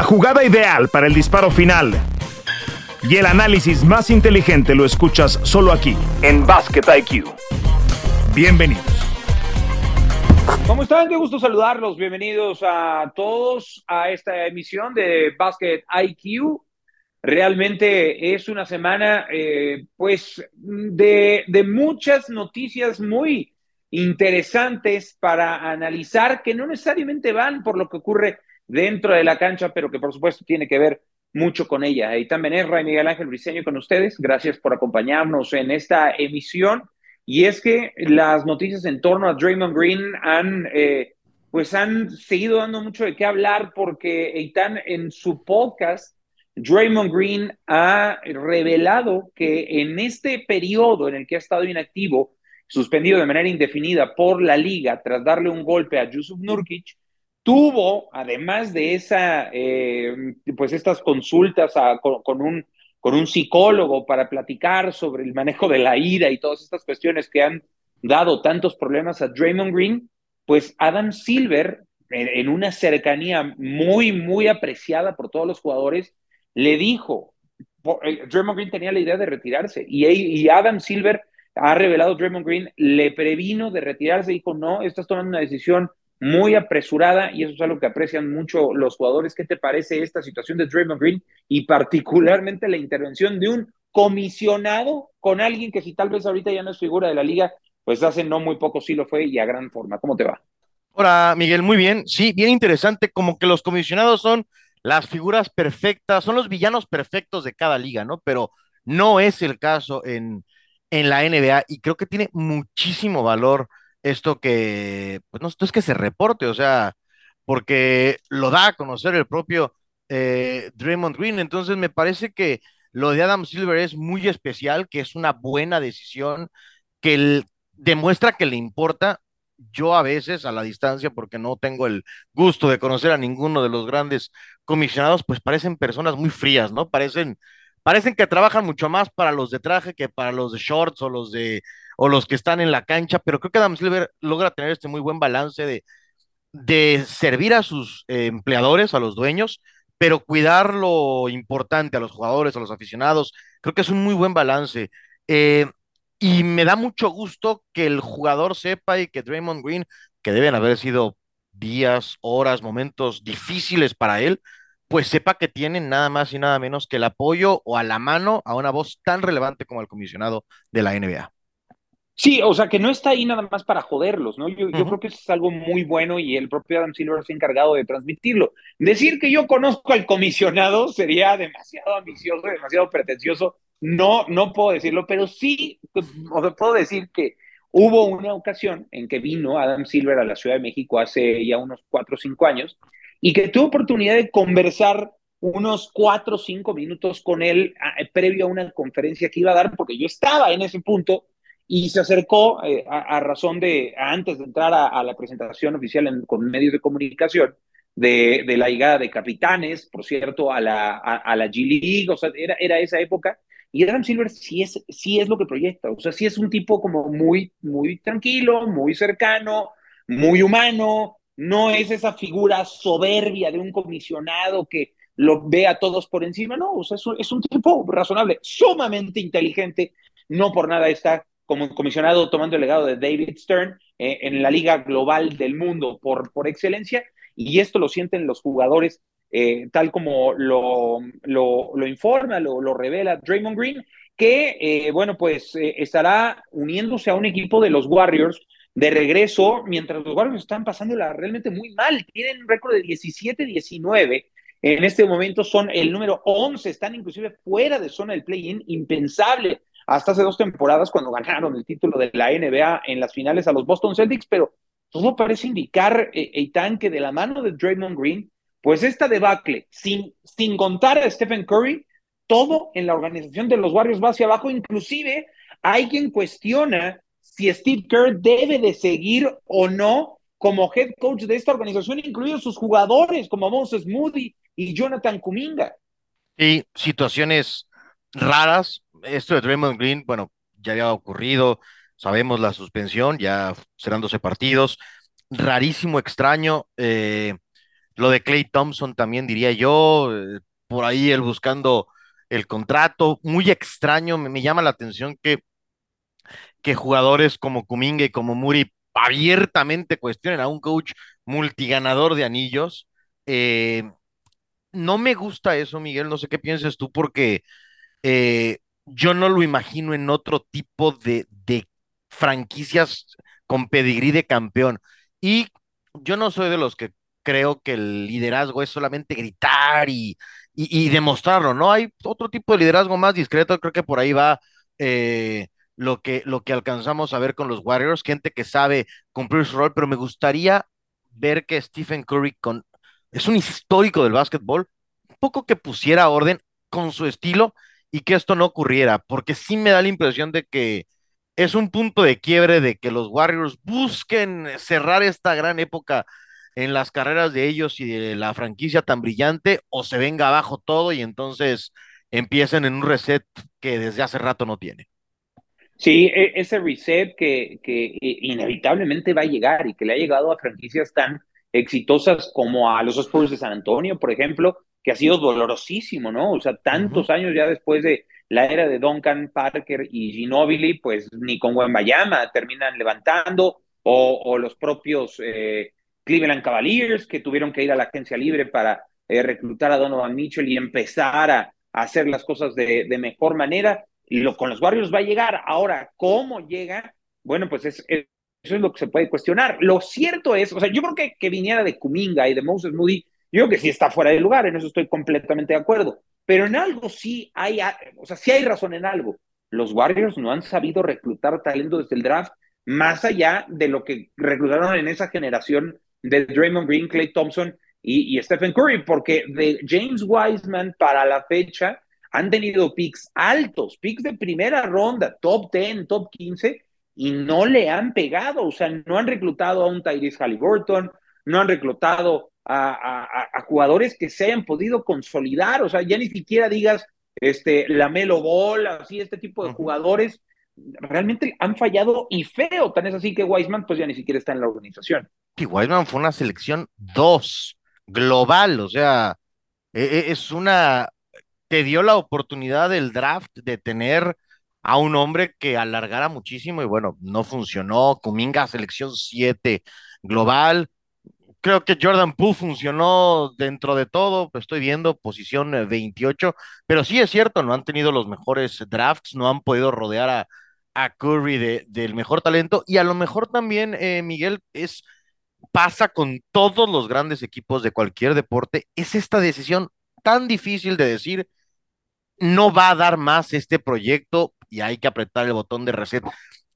La jugada ideal para el disparo final y el análisis más inteligente lo escuchas solo aquí, en Basket IQ. Bienvenidos. ¿Cómo están? Qué gusto saludarlos. Bienvenidos a todos a esta emisión de Basket IQ. Realmente es una semana, eh, pues, de, de muchas noticias muy interesantes para analizar que no necesariamente van por lo que ocurre dentro de la cancha, pero que por supuesto tiene que ver mucho con ella. Y también es Ray Miguel Ángel Briceño con ustedes. Gracias por acompañarnos en esta emisión. Y es que las noticias en torno a Draymond Green han, eh, pues han seguido dando mucho de qué hablar porque Eitan en su podcast, Draymond Green ha revelado que en este periodo en el que ha estado inactivo, suspendido de manera indefinida por la liga tras darle un golpe a Yusuf Nurkic, tuvo, además de esa, eh, pues estas consultas con, un, con un psicólogo para platicar sobre el manejo de la ira y todas estas cuestiones que han dado tantos problemas a Draymond Green, pues Adam Silver, en, una cercanía muy, muy apreciada por todos los jugadores, le dijo, eh, Draymond Green tenía la idea de retirarse y, y Adam Silver ha revelado Draymond Green, le previno de retirarse, dijo, no, estás tomando una decisión muy apresurada y eso es algo que aprecian mucho los jugadores. ¿Qué te parece esta situación de Draymond Green y particularmente la intervención de un comisionado con alguien que si tal vez ahorita ya no es figura de la liga, pues hace no muy poco sí lo fue y a gran forma. ¿Cómo te va? Hola, Miguel, muy bien. Sí, bien interesante, como que los comisionados son las figuras perfectas, son los villanos perfectos de cada liga, ¿no? Pero no es el caso en, en la NBA y creo que tiene muchísimo valor esto que, pues no, es que se reporte, o sea, porque lo da a conocer el propio eh, Draymond Green. Entonces me parece que lo de Adam Silver es muy especial, que es una buena decisión, que demuestra que le importa. Yo a veces a la distancia, porque no tengo el gusto de conocer a ninguno de los grandes comisionados, pues parecen personas muy frías, ¿no? Parecen, parecen que trabajan mucho más para los de traje que para los de shorts o los de o los que están en la cancha, pero creo que Adam Silver logra tener este muy buen balance de, de servir a sus eh, empleadores, a los dueños, pero cuidar lo importante a los jugadores, a los aficionados. Creo que es un muy buen balance. Eh, y me da mucho gusto que el jugador sepa y que Draymond Green, que deben haber sido días, horas, momentos difíciles para él, pues sepa que tienen nada más y nada menos que el apoyo o a la mano a una voz tan relevante como el comisionado de la NBA. Sí, o sea, que no está ahí nada más para joderlos, ¿no? Yo, yo creo que eso es algo muy bueno y el propio Adam Silver se ha encargado de transmitirlo. Decir que yo conozco al comisionado sería demasiado ambicioso, demasiado pretencioso. No, no puedo decirlo, pero sí puedo decir que hubo una ocasión en que vino Adam Silver a la Ciudad de México hace ya unos cuatro o cinco años y que tuve oportunidad de conversar unos cuatro o cinco minutos con él previo a una conferencia que iba a dar, porque yo estaba en ese punto y se acercó eh, a, razón de, antes de entrar a, la presentación oficial con medios de comunicación, de, de, la llegada de capitanes, por cierto, a la, a, la G League, o sea, era, era esa época. Y Adam Silver sí es, sí es lo que proyecta, o sea, sí es un tipo como muy, muy tranquilo, muy cercano, muy humano, no es esa figura soberbia de un comisionado que lo ve a todos por encima, no, o sea, es un, es un tipo razonable, sumamente inteligente, no por nada está como comisionado tomando el legado de David Stern eh, en la liga global del mundo por, por excelencia, y esto lo sienten los jugadores eh, tal como lo, lo, informa, lo, lo, revela Draymond Green, que, eh, bueno, pues estará uniéndose a un equipo de los Warriors de regreso, mientras los Warriors están pasándola realmente muy mal, tienen un récord de 17-19, en este momento son el número 11, están inclusive fuera de zona del play-in, impensable hasta hace dos temporadas cuando ganaron el título de la NBA en las finales a los Boston Celtics, pero todo parece indicar, eh, Eitan, que de la mano de Draymond Green, pues esta debacle, sin, sin contar a Stephen Curry, todo en la organización de los Warriors va hacia abajo, inclusive hay quien cuestiona si Steve Kerr debe de seguir o no como head coach de esta organización, incluidos sus jugadores como Moses Moody y Jonathan Kuminga. Y situaciones raras, esto de Draymond Green, bueno, ya había ocurrido, sabemos la suspensión, ya serán 12 partidos, rarísimo, extraño. Eh, Lo de Clay Thompson también diría yo, eh, por ahí él buscando el contrato, muy extraño, me, llama la atención que, que jugadores como Kuminga y como Muri abiertamente cuestionen a un coach multiganador de anillos. Eh, no me gusta eso, Miguel, no sé qué pienses tú, porque eh, yo no lo imagino en otro tipo de, de franquicias con pedigrí de campeón. Y yo no soy de los que creo que el liderazgo es solamente gritar y, y, demostrarlo, ¿no? Hay otro tipo de liderazgo más discreto, creo que por ahí va eh, lo, que, lo que alcanzamos a ver con los Warriors, gente que sabe cumplir su rol, pero me gustaría ver que Stephen Curry con, es un histórico del básquetbol, un poco que pusiera orden con su estilo y que esto no ocurriera, porque sí me da la impresión de que es un punto de quiebre de que los Warriors busquen cerrar esta gran época en las carreras de ellos y de la franquicia tan brillante, o se venga abajo todo y entonces empiecen en un reset que desde hace rato no tiene. Sí, e, ese reset que, que inevitablemente va a llegar y que le ha llegado a franquicias tan exitosas como a los Spurs de San Antonio, por ejemplo, que ha sido dolorosísimo, ¿no? O sea, tantos años ya después de la era de Duncan, Parker y Ginobili, pues ni con Wembayama terminan levantando, o, o los propios eh, Cleveland Cavaliers que tuvieron que ir a la agencia libre para eh, reclutar a Donovan Mitchell y empezar a, hacer las cosas de, de, mejor manera. Y lo, con los Warriors va a llegar. Ahora, ¿cómo llega? Bueno, pues es, eso es lo que se puede cuestionar. Lo cierto es, o sea, yo creo que que viniera de Kuminga y de Moses Moody, yo que sí está fuera de lugar, en eso estoy completamente de acuerdo. Pero en algo sí hay, o sea, sí hay razón en algo. Los Warriors no han sabido reclutar talento desde el draft, más allá de lo que reclutaron en esa generación de Draymond Green, Clay Thompson y, Stephen Curry, porque de James Wiseman para la fecha han tenido picks altos, picks de primera ronda, top 10, top 15, y no le han pegado, o sea, no han reclutado a un Tyrese Halliburton, no han reclutado a, jugadores que se hayan podido consolidar, o sea, ya ni siquiera digas este, la Melo Ball, así, este tipo de jugadores, realmente han fallado y feo, tan es así que Wiseman pues ya ni siquiera está en la organización. Y Wiseman fue una selección dos, global, o sea, e, e, es una, te dio la oportunidad del draft de tener a un hombre que alargara muchísimo y bueno, no funcionó. Kuminga, selección 7 global. Creo que Jordan Poole funcionó dentro de todo, estoy viendo posición 28, pero sí es cierto, no han tenido los mejores drafts, no han podido rodear a, a Curry de, del mejor talento y a lo mejor también, eh, Miguel, es pasa con todos los grandes equipos de cualquier deporte, es esta decisión tan difícil de decir, no va a dar más este proyecto y hay que apretar el botón de reset.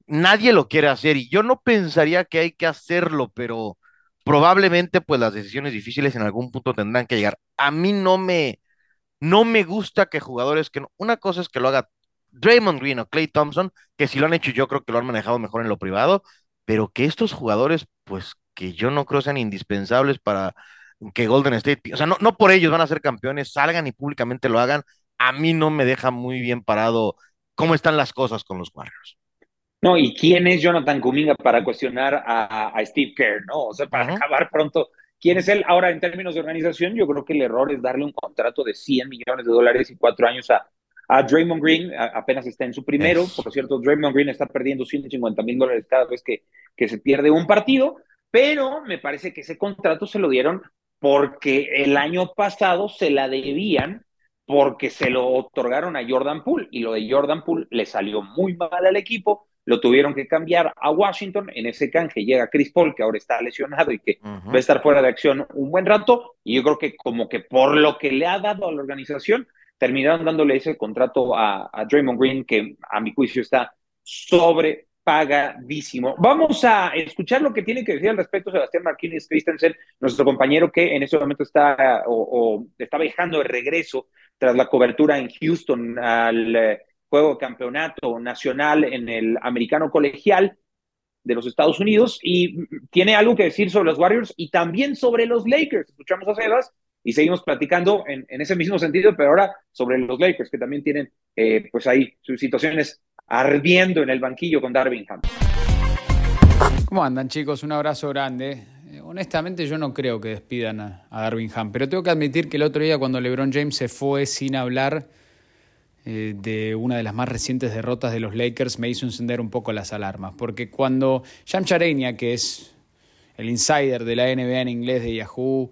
Nadie lo quiere hacer y yo no pensaría que hay que hacerlo, pero probablemente pues las decisiones difíciles en algún punto tendrán que llegar. A mí no me, no me gusta que jugadores que una cosa es que lo haga Draymond Green o Clay Thompson, que si lo han hecho yo creo que lo han manejado mejor en lo privado, pero que estos jugadores pues que yo no creo sean indispensables para que Golden State, o sea, no, no por ellos van a ser campeones, salgan y públicamente lo hagan, a mí no me deja muy bien parado cómo están las cosas con los Warriors. No, y quién es Jonathan Kuminga para cuestionar a, Steve Kerr, ¿no? O sea, para acabar pronto, ¿quién es él? Ahora, en términos de organización, yo creo que el error es darle un contrato de 100 millones de dólares y cuatro años a, a Draymond Green, apenas está en su primero, por cierto, Draymond Green está perdiendo 150 mil dólares cada vez que, que se pierde un partido, pero me parece que ese contrato se lo dieron porque el año pasado se la debían porque se lo otorgaron a Jordan Poole y lo de Jordan Poole le salió muy mal al equipo, lo tuvieron que cambiar a Washington, en ese canje llega Chris Paul que ahora está lesionado y que va a estar fuera de acción un buen rato. Y yo creo que como que por lo que le ha dado a la organización terminaron dándole ese contrato a, a Draymond Green que a mi juicio está sobre pagadísimo. Vamos a escuchar lo que tiene que decir al respecto Sebastián Martínez Christensen, nuestro compañero que en este momento está o, está viajando de regreso tras la cobertura en Houston al eh, juego campeonato nacional en el americano colegial de los Estados Unidos y tiene algo que decir sobre los Warriors y también sobre los Lakers. Escuchamos a Sebas y seguimos platicando en, ese mismo sentido, pero ahora sobre los Lakers, que también tienen eh, pues ahí sus situaciones ardiendo en el banquillo con Darvin Ham. ¿Cómo andan chicos? Un abrazo grande. Eh, honestamente yo no creo que despidan a, Darwin Ham, pero tengo que admitir que el otro día cuando LeBron James se fue sin hablar eh, de una de las más recientes derrotas de los Lakers me hizo encender un poco las alarmas, porque cuando Jam Charania, que es el insider de la NBA en inglés de Yahoo,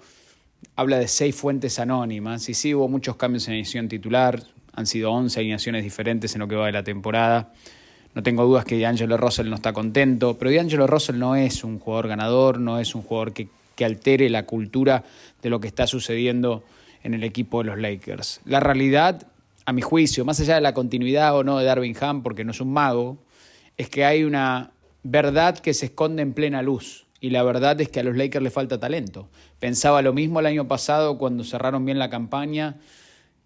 habla de seis fuentes anónimas, y sí hubo muchos cambios en la edición titular, han sido 11 alineaciones diferentes en lo que va de la temporada, no tengo dudas que D'Angelo Russell no está contento, pero D'Angelo Russell no es un jugador ganador, no es un jugador que, que altere la cultura de lo que está sucediendo en el equipo de los Lakers. La realidad, a mi juicio, más allá de la continuidad o no de Darvin Ham, porque no es un mago, es que hay una verdad que se esconde en plena luz. Y la verdad es que a los Lakers le falta talento. Pensaba lo mismo el año pasado cuando cerraron bien la campaña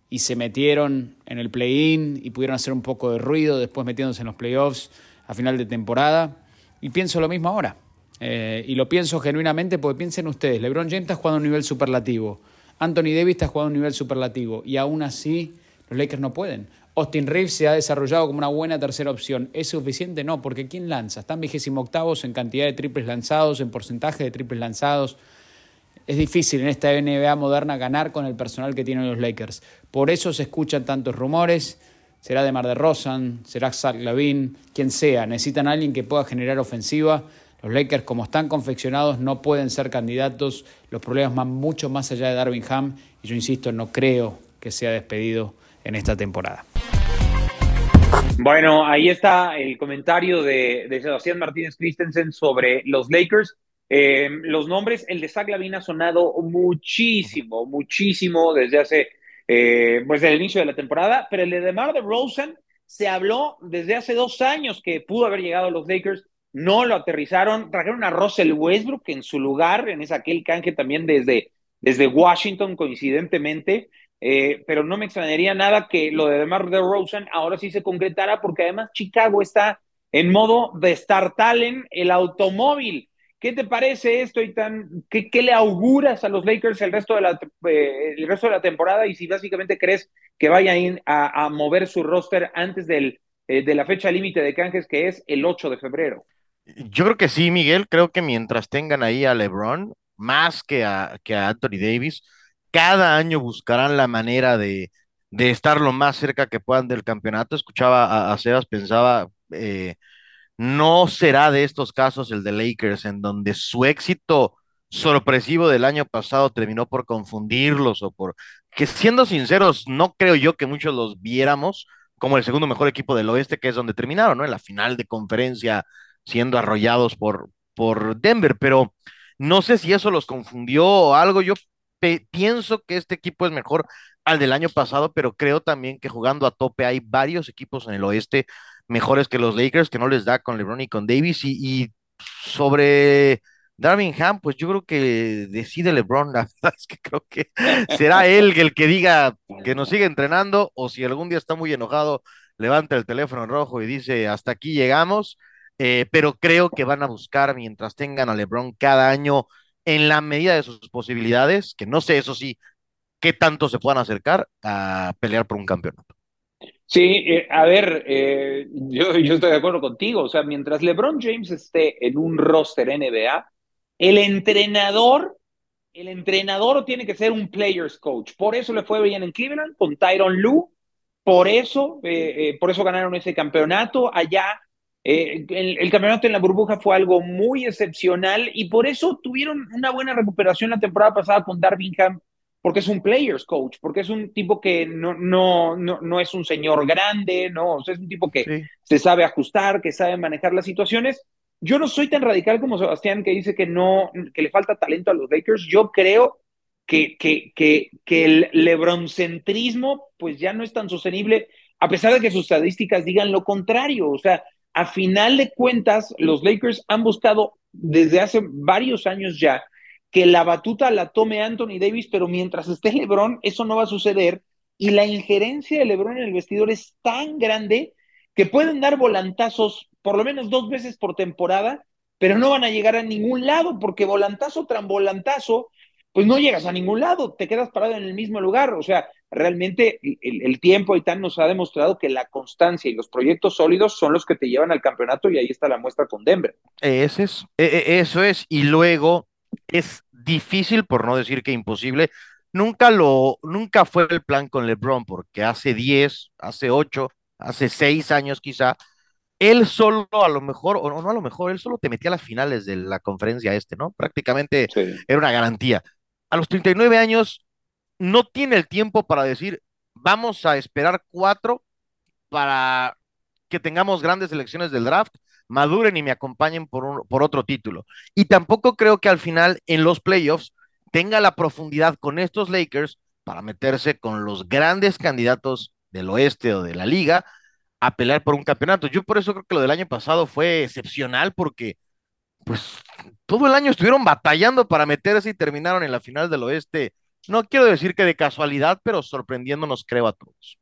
y se metieron en el play-in y pudieron hacer un poco de ruido después metiéndose en los playoffs a final de temporada. Y pienso lo mismo ahora. Eh, y lo pienso genuinamente porque piensen ustedes, LeBron James está jugando a un nivel superlativo, Anthony Davis está jugando a un nivel superlativo y aún así los Lakers no pueden. Austin Reeves se ha desarrollado como una buena tercera opción. ¿Es suficiente? No, porque ¿quién lanza? Están vigésimo octavos en cantidad de triples lanzados, en porcentaje de triples lanzados. Es difícil en esta NBA moderna ganar con el personal que tienen los Lakers. Por eso se escuchan tantos rumores. Será de Mar de Rosan, será Zach Lavin, quien sea. Necesitan a alguien que pueda generar ofensiva. Los Lakers, como están confeccionados, no pueden ser candidatos. Los problemas van mucho más allá de Darwin Ham. Y yo insisto, no creo que sea despedido en esta temporada. Bueno, ahí está el comentario de, Sebastián Martínez Christensen sobre los Lakers. Eh, los nombres, el de Zach Lavin ha sonado muchísimo, muchísimo desde hace, eh, pues desde el inicio de la temporada, pero el de DeMar DeRozan se habló desde hace dos años que pudo haber llegado a los Lakers, no lo aterrizaron, trajeron a Russell Westbrook en su lugar, en ese aquel canje también desde, desde Washington coincidentemente, eh, pero no me extrañaría nada que lo de DeMar DeRozan ahora sí se concretara porque además Chicago está en modo de Star Talent, el automóvil ¿Qué te parece esto y tan, qué, le auguras a los Lakers el resto, de la, eh, el resto de la temporada y si básicamente crees que vayan a, a mover su roster antes del, eh, de la fecha límite de canjes que es el 8 de febrero? Yo creo que sí, Miguel. Creo que mientras tengan ahí a LeBron, más que a, que a Anthony Davis, cada año buscarán la manera de, de estar lo más cerca que puedan del campeonato. Escuchaba a, Sebas, pensaba... Eh, no será de estos casos el de Lakers, en donde su éxito sorpresivo del año pasado terminó por confundirlos o por que siendo sinceros, no creo yo que muchos los viéramos como el segundo mejor equipo del oeste, que es donde terminaron, ¿no? En la final de conferencia, siendo arrollados por, por Denver, pero no sé si eso los confundió o algo. Yo pienso que este equipo es mejor al del año pasado, pero creo también que jugando a tope hay varios equipos en el oeste mejores que los Lakers, que no les da con LeBron y con Davis. Y, sobre Darwin Ham, pues yo creo que decide LeBron, la verdad es que creo que será él el que diga que nos sigue entrenando, o si algún día está muy enojado, levanta el teléfono en rojo y dice, hasta aquí llegamos. Eh, pero creo que van a buscar mientras tengan a LeBron cada año en la medida de sus posibilidades, que no sé, eso sí, qué tanto se puedan acercar a pelear por un campeonato. Sí, eh, a ver, eh, yo, estoy de acuerdo contigo. O sea, mientras LeBron James esté en un roster NBA, el entrenador, el entrenador tiene que ser un players coach. Por eso le fue bien en Cleveland con Tyron Lue. Por eso, eh, por eso ganaron ese campeonato allá. El, el, campeonato en la burbuja fue algo muy excepcional y por eso tuvieron una buena recuperación la temporada pasada con Darvingham porque es un players coach, porque es un tipo que no, no, no, no es un señor grande, no, o sea, es un tipo que se sabe ajustar, que sabe manejar las situaciones. Yo no soy tan radical como Sebastián que dice que no, que le falta talento a los Lakers. Yo creo que, que, que, que el lebroncentrismo pues ya no es tan sostenible, a pesar de que sus estadísticas digan lo contrario. O sea, a final de cuentas, los Lakers han buscado desde hace varios años ya que la batuta la tome Anthony Davis, pero mientras esté LeBron, eso no va a suceder. Y la injerencia de LeBron en el vestidor es tan grande que pueden dar volantazos por lo menos dos veces por temporada, pero no van a llegar a ningún lado, porque volantazo tras volantazo, pues no llegas a ningún lado, te quedas parado en el mismo lugar. O sea, realmente el, el tiempo y tal nos ha demostrado que la constancia y los proyectos sólidos son los que te llevan al campeonato y ahí está la muestra con Denver. Ese es, e, e, eso es. Y luego es difícil, por no decir que imposible. Nunca lo, nunca fue el plan con LeBron, porque hace 10, hace 8, hace 6 años quizá, él solo a lo mejor, o no a lo mejor, él solo te metía a las finales de la conferencia este, ¿no? Prácticamente era una garantía. A los 39 años no tiene el tiempo para decir, vamos a esperar cuatro para que tengamos grandes elecciones del draft, maduren y me acompañen por, por otro título. Y tampoco creo que al final en los playoffs tenga la profundidad con estos Lakers para meterse con los grandes candidatos del oeste o de la liga a pelear por un campeonato. Yo por eso creo que lo del año pasado fue excepcional porque pues todo el año estuvieron batallando para meterse y terminaron en la final del oeste. No quiero decir que de casualidad, pero sorprendiéndonos creo a todos.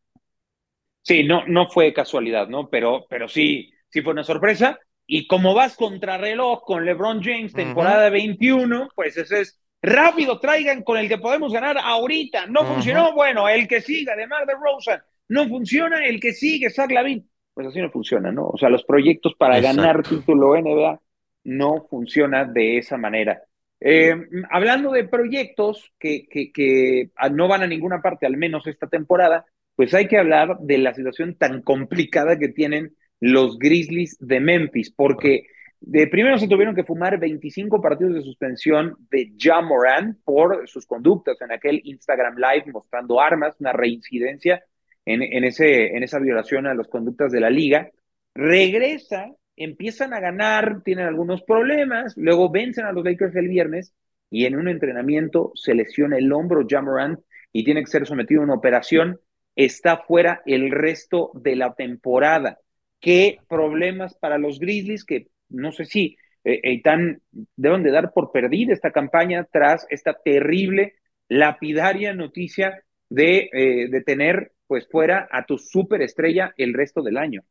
Sí, no, no fue casualidad, ¿no? Pero, pero sí, sí fue una sorpresa. Y como vas contra reloj con LeBron James, temporada 21, pues ese es rápido, traigan con el que podemos ganar ahorita. No funcionó, bueno, el que siga, además de Rosa, no funciona, el que sigue, Zach Lavin. Pues así no funciona, ¿no? O sea, los proyectos para ganar título NBA no funciona de esa manera. Eh, hablando de proyectos que, que, que no van a ninguna parte, al menos esta temporada, pues hay que hablar de la situación tan complicada que tienen los Grizzlies de Memphis, porque de primero se tuvieron que fumar 25 partidos de suspensión de John Moran por sus conductas en aquel Instagram Live mostrando armas, una reincidencia en, en, ese, en esa violación a las conductas de la liga. Regresa, empiezan a ganar, tienen algunos problemas, luego vencen a los Lakers el viernes y en un entrenamiento se lesiona el hombro John Moran y tiene que ser sometido a una operación. Está fuera el resto de la temporada. ¿Qué problemas para los Grizzlies que no sé si eh, Eitan deben de dar por perdida esta campaña tras esta terrible, lapidaria noticia de, eh, de tener pues fuera a tu superestrella el resto del año.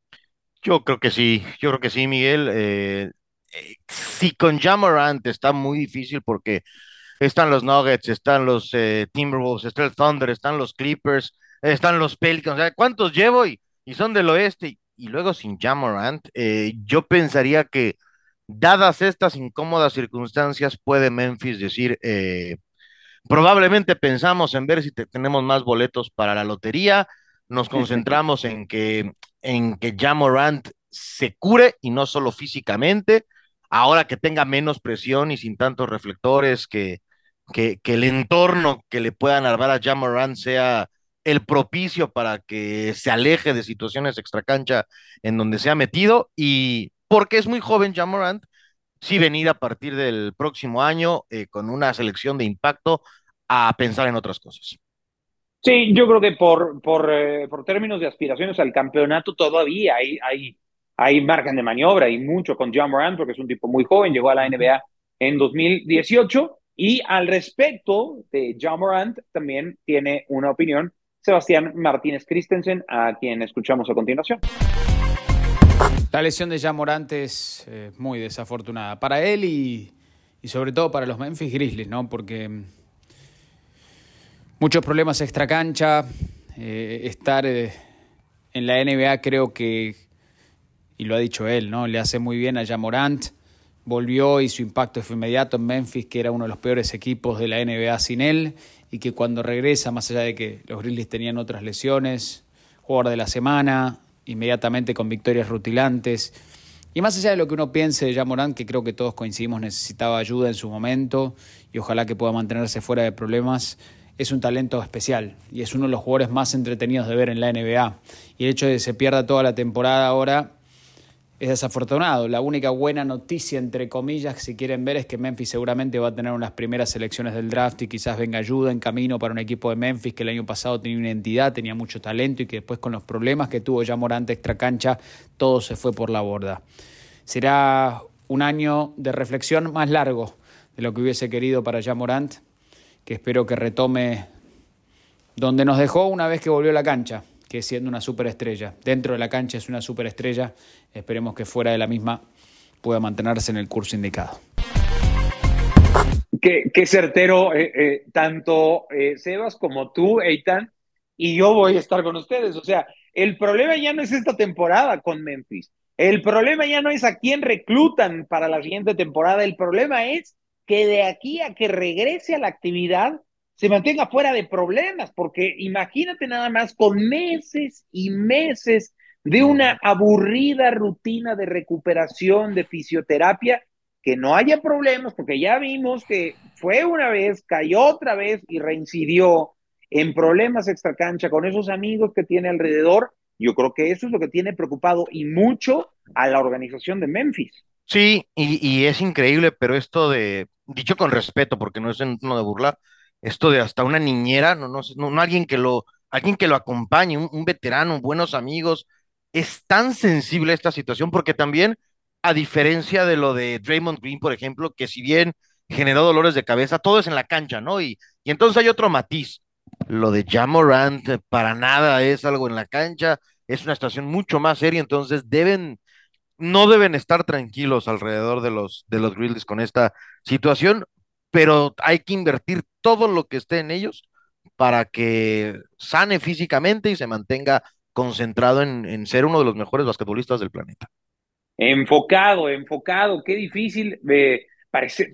Yo creo que sí, yo creo que sí, Miguel. Eh, eh sí, con Jamorant está muy difícil porque están los Nuggets, están los Timberwolves, está el Thunder, están los Clippers, están los Pelicans. ¿Cuántos llevo? Y, y son del oeste y luego sin Jamorant, eh, yo pensaría que dadas estas incómodas circunstancias puede Memphis decir, eh, probablemente pensamos en ver si tenemos más boletos para la lotería, nos concentramos en que, en que Jamorant se cure y no solo físicamente, ahora que tenga menos presión y sin tantos reflectores, que, que, el entorno que le puedan armar a Jamorant sea el propicio para que se aleje de situaciones extracancha en donde se ha metido y porque es muy joven Jamorant, sí venir a partir del próximo año eh, con una selección de impacto a pensar en otras cosas. Sí, yo creo que por, por, eh, por términos de aspiraciones al campeonato todavía hay, hay, hay margen de maniobra y mucho con John porque es un tipo muy joven, llegó a la NBA en 2018 y al respecto de John Morant también tiene una opinión Sebastián Martínez Christensen, a quien escuchamos a continuación. La lesión de Jan Morant es eh, muy desafortunada para él y, sobre todo para los Memphis Grizzlies, ¿no? Porque mm, muchos problemas extracancha, eh, estar eh, en la NBA creo que, y lo ha dicho él, ¿no? Le hace muy bien a Jan Morant. Volvió y su impacto fue inmediato en Memphis, que era uno de los peores equipos de la NBA sin él y que cuando regresa, más allá de que los Grizzlies tenían otras lesiones, jugador de la semana, inmediatamente con victorias rutilantes. Y más allá de lo que uno piense de Jamorán, que creo que todos coincidimos necesitaba ayuda en su momento y ojalá que pueda mantenerse fuera de problemas, es un talento especial y es uno de los jugadores más entretenidos de ver en la NBA. Y el hecho de que se pierda toda la temporada ahora es desafortunado. La única buena noticia, entre comillas, si quieren ver, es que Memphis seguramente va a tener unas primeras selecciones del draft y quizás venga ayuda en camino para un equipo de Memphis que el año pasado tenía una entidad, tenía mucho talento y que después con los problemas que tuvo ya Morante extra cancha, todo se fue por la borda. Será un año de reflexión más largo de lo que hubiese querido para ya Morant, que espero que retome donde nos dejó una vez que volvió a la cancha que siendo una superestrella. Dentro de la cancha es una superestrella. Esperemos que fuera de la misma pueda mantenerse en el curso indicado. Qué, certero, eh, eh, tanto eh, Sebas como tú, Eitan, y yo voy a estar con ustedes. O sea, el problema ya no es esta temporada con Memphis. El problema ya no es a quién reclutan para la siguiente temporada. El problema es que de aquí a que regrese a la actividad se mantenga fuera de problemas, porque imagínate nada más con meses y meses de una aburrida rutina de recuperación de fisioterapia, que no haya problemas, porque ya vimos que fue una vez, cayó otra vez y reincidió en problemas extracancha con esos amigos que tiene alrededor. Yo creo que eso es lo que tiene preocupado y mucho a la organización de Memphis. Sí, y, es increíble, pero esto de, dicho con respeto, porque no es en tono de burla, esto de hasta una niñera, no, no, no, alguien que lo, alguien que lo acompañe, un, veterano, buenos amigos, es tan sensible esta situación, porque también, a diferencia de lo de Draymond Green, por ejemplo, que si bien generó dolores de cabeza, todo es en la cancha, ¿no? Y, y entonces hay otro matiz. Lo de Jamorant para nada es algo en la cancha, es una situación mucho más seria, entonces deben no deben estar tranquilos alrededor de los, de los Grizzlies con esta situación, pero hay que invertir todo lo que esté en ellos para que sane físicamente y se mantenga concentrado en, ser uno de los mejores basquetbolistas del planeta. Enfocado, enfocado, qué difícil. Eh,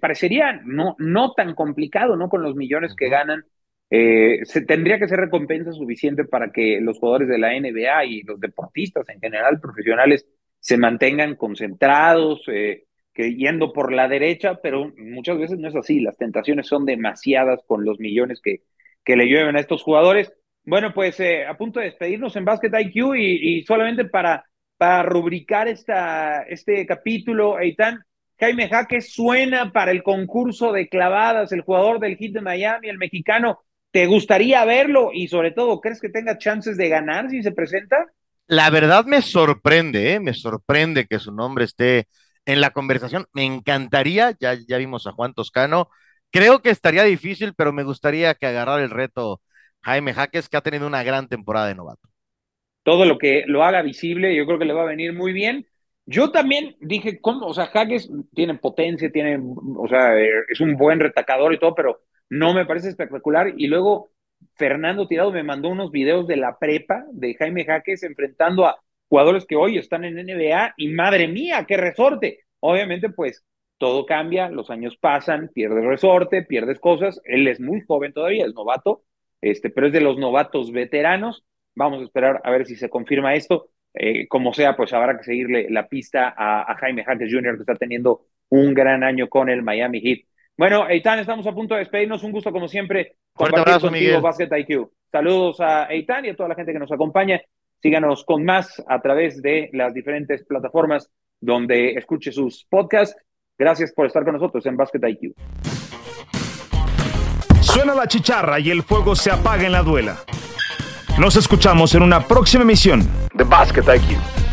parecería no, no tan complicado, ¿no? Con los millones que ganan. Eh, se, tendría que ser recompensa suficiente para que los jugadores de la NBA y los deportistas en general, profesionales, se mantengan concentrados, eh, que yendo por la derecha, pero muchas veces no es así. Las tentaciones son demasiadas con los millones que, que le llueven a estos jugadores. Bueno, pues eh, a punto de despedirnos en Basket IQ y, solamente para, para rubricar esta, este capítulo, Eitan, Jaime Jaques suena para el concurso de clavadas, el jugador del hit de Miami, el mexicano. ¿Te gustaría verlo? Y sobre todo, ¿crees que tenga chances de ganar si se presenta? La verdad me sorprende, ¿eh? me sorprende que su nombre esté en la conversación. Me encantaría, ya, ya vimos a Juan Toscano. Creo que estaría difícil, pero me gustaría que agarrara el reto Jaime Jaques, que ha tenido una gran temporada de novato. Todo lo que lo haga visible, yo creo que le va a venir muy bien. Yo también dije, ¿cómo? O sea, Jaques tiene potencia, tiene, o sea, es un buen retacador y todo, pero no me parece espectacular. Y luego Fernando Tirado me mandó unos videos de la prepa de Jaime Jaques enfrentando a jugadores que hoy están en NBA y madre mía, qué resorte. Obviamente, pues todo cambia, los años pasan, pierdes resorte, pierdes cosas. Él es muy joven todavía, es novato, este, pero es de los novatos veteranos. Vamos a esperar a ver si se confirma esto. Eh, como sea, pues habrá que seguirle la pista a, a Jaime Jaques Jr., que está teniendo un gran año con el Miami Heat. Bueno, Eitan, estamos a punto de despedirnos. Un gusto, como siempre, compartir abrazo, contigo Basket IQ. Saludos a Eitan y a toda la gente que nos acompaña. Síganos con más a través de las diferentes plataformas donde escuche sus podcasts. Gracias por estar con nosotros en Basket IQ. Suena la chicharra y el fuego se apaga en la duela. Nos escuchamos en una próxima emisión de Basket IQ.